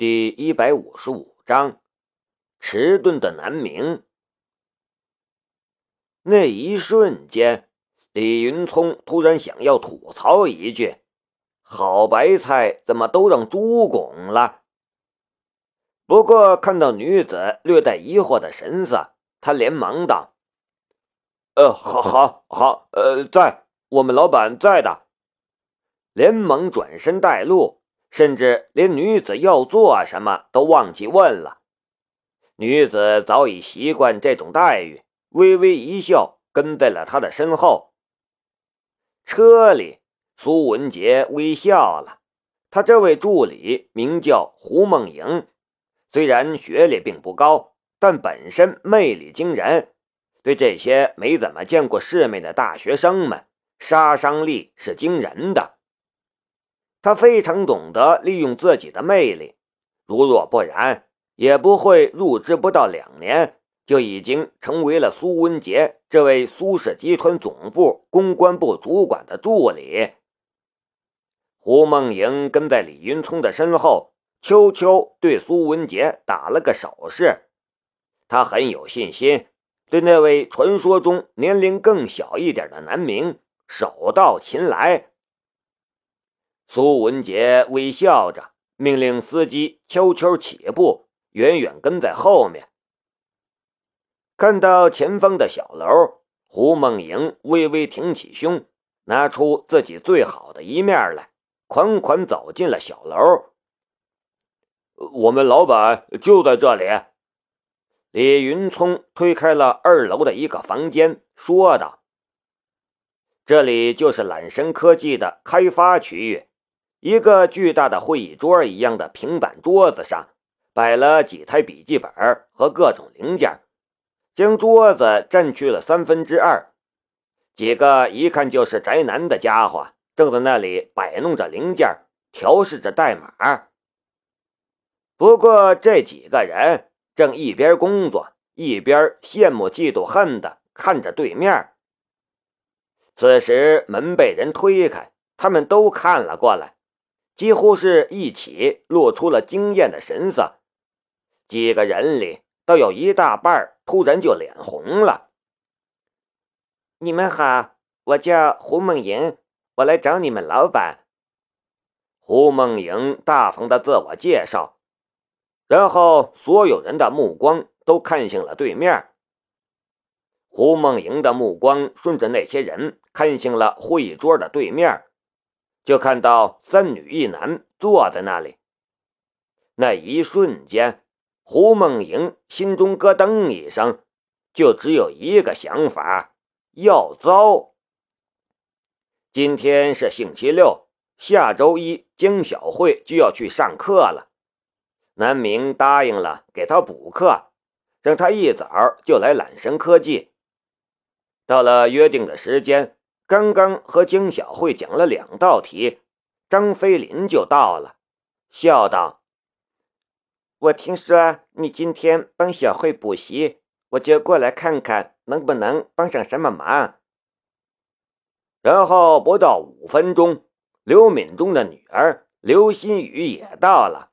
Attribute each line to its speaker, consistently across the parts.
Speaker 1: 第一百五十五章，迟钝的南明。那一瞬间，李云聪突然想要吐槽一句：“好白菜，怎么都让猪拱了？”不过看到女子略带疑惑的神色，他连忙道：“呃，好，好，好，呃，在，我们老板在的。”连忙转身带路。甚至连女子要做什么都忘记问了。女子早已习惯这种待遇，微微一笑，跟在了他的身后。车里，苏文杰微笑了。他这位助理名叫胡梦莹，虽然学历并不高，但本身魅力惊人，对这些没怎么见过世面的大学生们，杀伤力是惊人的。他非常懂得利用自己的魅力，如若不然，也不会入职不到两年就已经成为了苏文杰这位苏氏集团总部公关部主管的助理。胡梦莹跟在李云聪的身后，悄悄对苏文杰打了个手势。他很有信心，对那位传说中年龄更小一点的男明手到擒来。苏文杰微笑着命令司机悄悄起步，远远跟在后面。看到前方的小楼，胡梦莹微微挺起胸，拿出自己最好的一面来，款款走进了小楼。我们老板就在这里。李云聪推开了二楼的一个房间，说道：“这里就是揽神科技的开发区域。”一个巨大的会议桌一样的平板桌子上，摆了几台笔记本和各种零件，将桌子占去了三分之二。几个一看就是宅男的家伙正在那里摆弄着零件，调试着代码。不过这几个人正一边工作，一边羡慕、嫉妒、恨的看着对面。此时门被人推开，他们都看了过来。几乎是一起露出了惊艳的神色，几个人里倒有一大半突然就脸红了。
Speaker 2: 你们好，我叫胡梦莹，我来找你们老板。
Speaker 1: 胡梦莹大方的自我介绍，然后所有人的目光都看向了对面。胡梦莹的目光顺着那些人看向了会议桌的对面。就看到三女一男坐在那里，那一瞬间，胡梦莹心中咯噔一声，就只有一个想法：要糟。今天是星期六，下周一江小慧就要去上课了。南明答应了给她补课，让她一早就来揽神科技。到了约定的时间。刚刚和江小慧讲了两道题，张飞林就到了，笑道：“
Speaker 2: 我听说你今天帮小慧补习，我就过来看看能不能帮上什么忙。”
Speaker 1: 然后不到五分钟，刘敏中的女儿刘新宇也到了。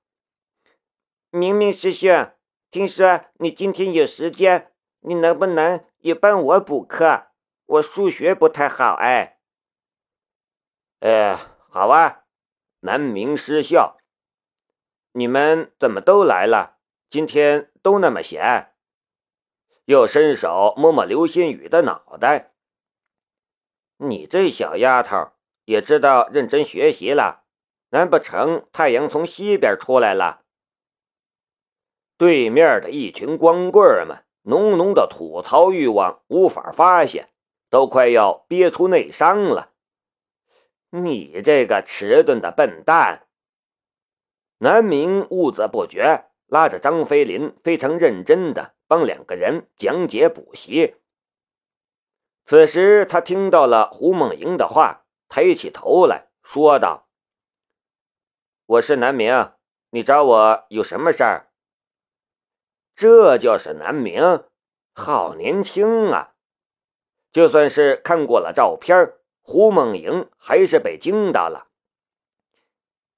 Speaker 2: 明明师兄，听说你今天有时间，你能不能也帮我补课？我数学不太好，哎，
Speaker 1: 哎，好啊！南明失笑，你们怎么都来了？今天都那么闲？又伸手摸摸刘新宇的脑袋。你这小丫头也知道认真学习了，难不成太阳从西边出来了？对面的一群光棍们，浓浓的吐槽欲望无法发泄。都快要憋出内伤了！你这个迟钝的笨蛋！南明兀自不觉拉着张飞林，非常认真的帮两个人讲解补习。此时他听到了胡梦莹的话，抬起头来说道：“我是南明，你找我有什么事儿？”这就是南明，好年轻啊！就算是看过了照片，胡梦莹还是被惊到了。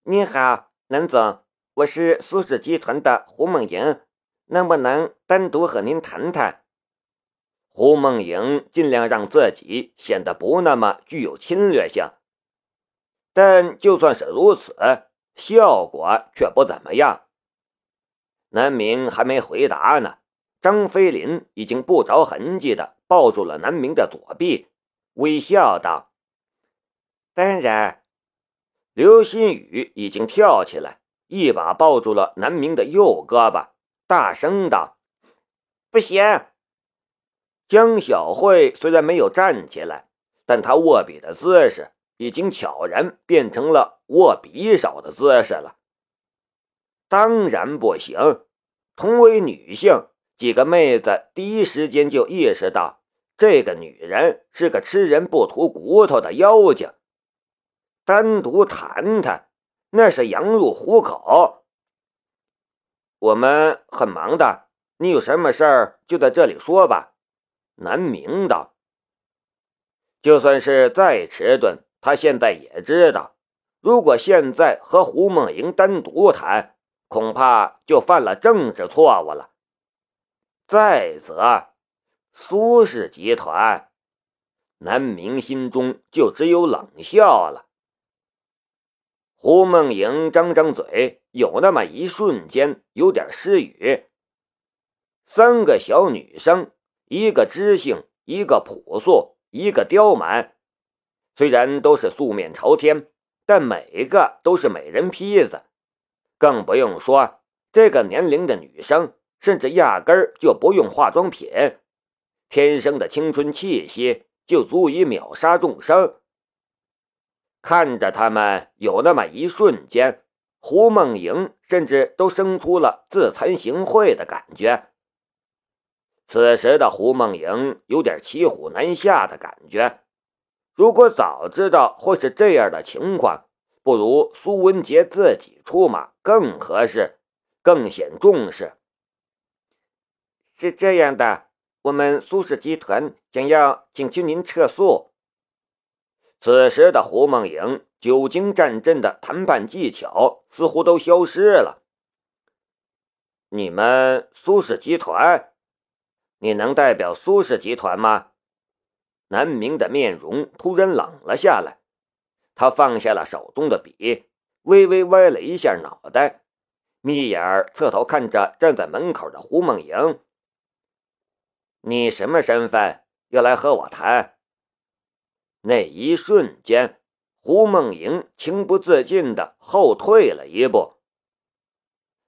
Speaker 2: 你好，南总，我是苏氏集团的胡梦莹，能不能单独和您谈谈？
Speaker 1: 胡梦莹尽量让自己显得不那么具有侵略性，但就算是如此，效果却不怎么样。南明还没回答呢，张飞林已经不着痕迹的抱住了南明的左臂，微笑道：“
Speaker 2: 当然。”
Speaker 1: 刘新宇已经跳起来，一把抱住了南明的右胳膊，大声道：“
Speaker 2: 不行！”
Speaker 1: 江小慧虽然没有站起来，但她握笔的姿势已经悄然变成了握匕首的姿势了。当然不行！同为女性，几个妹子第一时间就意识到，这个女人是个吃人不吐骨头的妖精。单独谈谈，那是羊入虎口。我们很忙的，你有什么事儿就在这里说吧。南明道：“就算是再迟钝，他现在也知道，如果现在和胡梦莹单独谈，恐怕就犯了政治错误了。再则，苏氏集团，南明心中就只有冷笑了。胡梦莹张张嘴，有那么一瞬间有点失语。三个小女生。一个知性，一个朴素，一个刁蛮。虽然都是素面朝天，但每个都是美人坯子。更不用说这个年龄的女生，甚至压根儿就不用化妆品，天生的青春气息就足以秒杀众生。看着他们，有那么一瞬间，胡梦莹甚至都生出了自惭形秽的感觉。此时的胡梦莹有点骑虎难下的感觉。如果早知道会是这样的情况，不如苏文杰自己出马更合适，更显重视。
Speaker 2: 是这样的，我们苏氏集团想要请求您撤诉。
Speaker 1: 此时的胡梦莹久经战阵的谈判技巧似乎都消失了。你们苏氏集团？你能代表苏氏集团吗？南明的面容突然冷了下来，他放下了手中的笔，微微歪了一下脑袋，眯眼侧头看着站在门口的胡梦莹：“你什么身份？要来和我谈？”那一瞬间，胡梦莹情不自禁的后退了一步。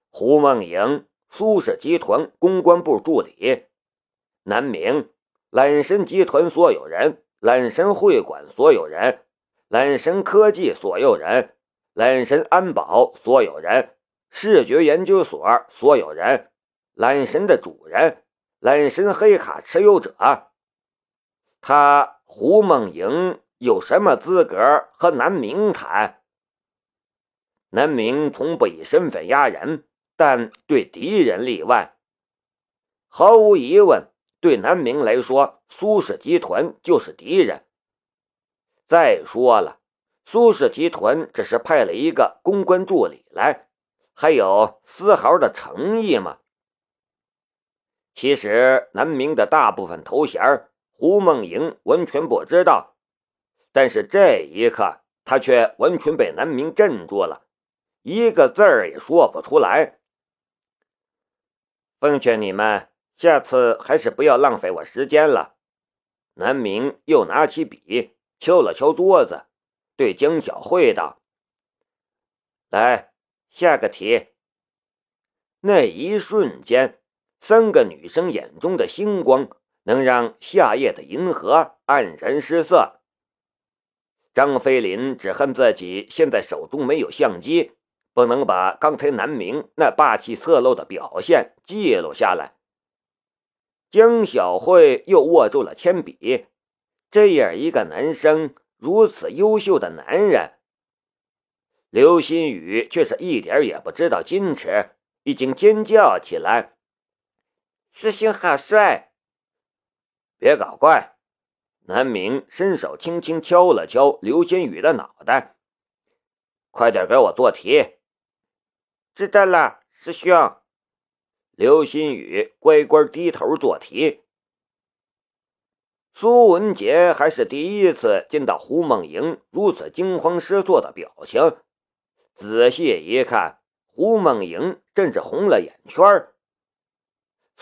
Speaker 1: 胡梦莹，苏氏集团公关部助理。南明，揽神集团所有人，揽神会馆所有人，揽神科技所有人，揽神安保所有人，视觉研究所所有人，揽神的主人，揽神黑卡持有者。他胡梦莹有什么资格和南明谈？南明从不以身份压人，但对敌人例外。毫无疑问。对南明来说，苏氏集团就是敌人。再说了，苏氏集团只是派了一个公关助理来，还有丝毫的诚意吗？其实，南明的大部分头衔，胡梦莹完全不知道。但是这一刻，他却完全被南明镇住了，一个字儿也说不出来。奉劝你们。下次还是不要浪费我时间了。南明又拿起笔，敲了敲桌子，对江小慧道：“来，下个题。”那一瞬间，三个女生眼中的星光能让夏夜的银河黯然失色。张飞林只恨自己现在手中没有相机，不能把刚才南明那霸气侧漏的表现记录下来。江小慧又握住了铅笔，这样一个男生，如此优秀的男人，刘新宇却是一点也不知道矜持，已经尖叫起来：“
Speaker 2: 师兄好帅！”
Speaker 1: 别搞怪！南明伸手轻轻敲了敲刘新宇的脑袋：“快点给我做题。”
Speaker 2: 知道了，师兄。
Speaker 1: 刘新宇乖乖低头做题。苏文杰还是第一次见到胡梦莹如此惊慌失措的表情，仔细一看，胡梦莹甚至红了眼圈。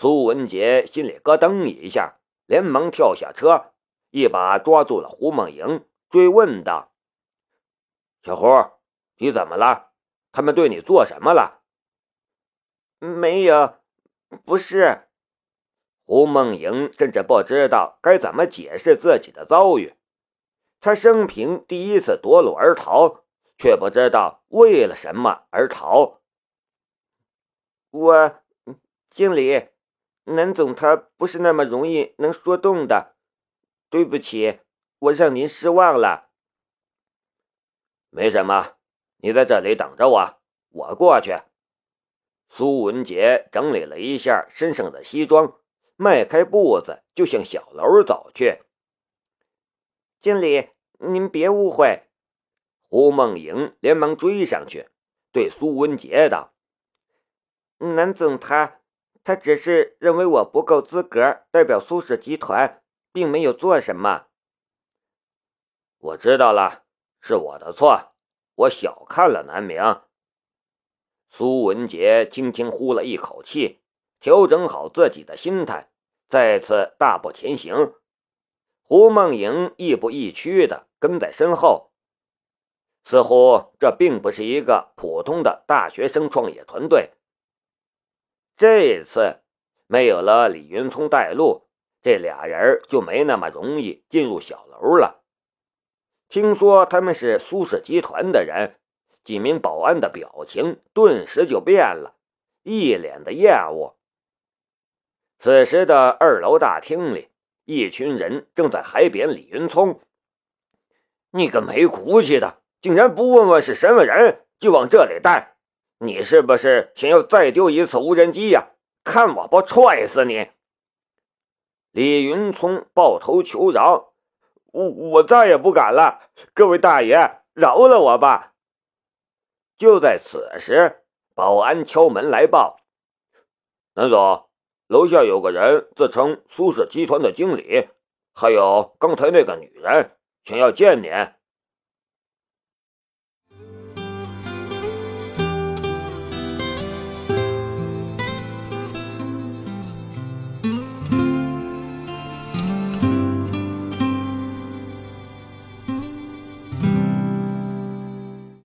Speaker 1: 苏文杰心里咯噔一下，连忙跳下车，一把抓住了胡梦莹，追问道：“小胡，你怎么了？他们对你做什么了？”“
Speaker 2: 没有。”不是，
Speaker 1: 胡梦莹甚至不知道该怎么解释自己的遭遇。她生平第一次夺路而逃，却不知道为了什么而逃。
Speaker 2: 我，经理，南总他不是那么容易能说动的。对不起，我让您失望了。
Speaker 1: 没什么，你在这里等着我，我过去。苏文杰整理了一下身上的西装，迈开步子就向小楼走去。
Speaker 2: 经理，您别误会。
Speaker 1: 胡梦莹连忙追上去，对苏文杰道：“
Speaker 2: 南总他，他只是认为我不够资格代表苏氏集团，并没有做什么。”
Speaker 1: 我知道了，是我的错，我小看了南明。苏文杰轻轻呼了一口气，调整好自己的心态，再次大步前行。胡梦莹亦步亦趋的跟在身后，似乎这并不是一个普通的大学生创业团队。这次没有了李云聪带路，这俩人就没那么容易进入小楼了。听说他们是苏氏集团的人。几名保安的表情顿时就变了，一脸的厌恶。此时的二楼大厅里，一群人正在海扁李云聪。你个没骨气的，竟然不问问是什么人就往这里带！你是不是想要再丢一次无人机呀？看我不踹死你！李云聪抱头求饶：“
Speaker 2: 我我再也不敢了，各位大爷，饶了我吧！”
Speaker 1: 就在此时，保安敲门来报：“南总，楼下有个人自称苏氏集团的经理，还有刚才那个女人，想要见您。”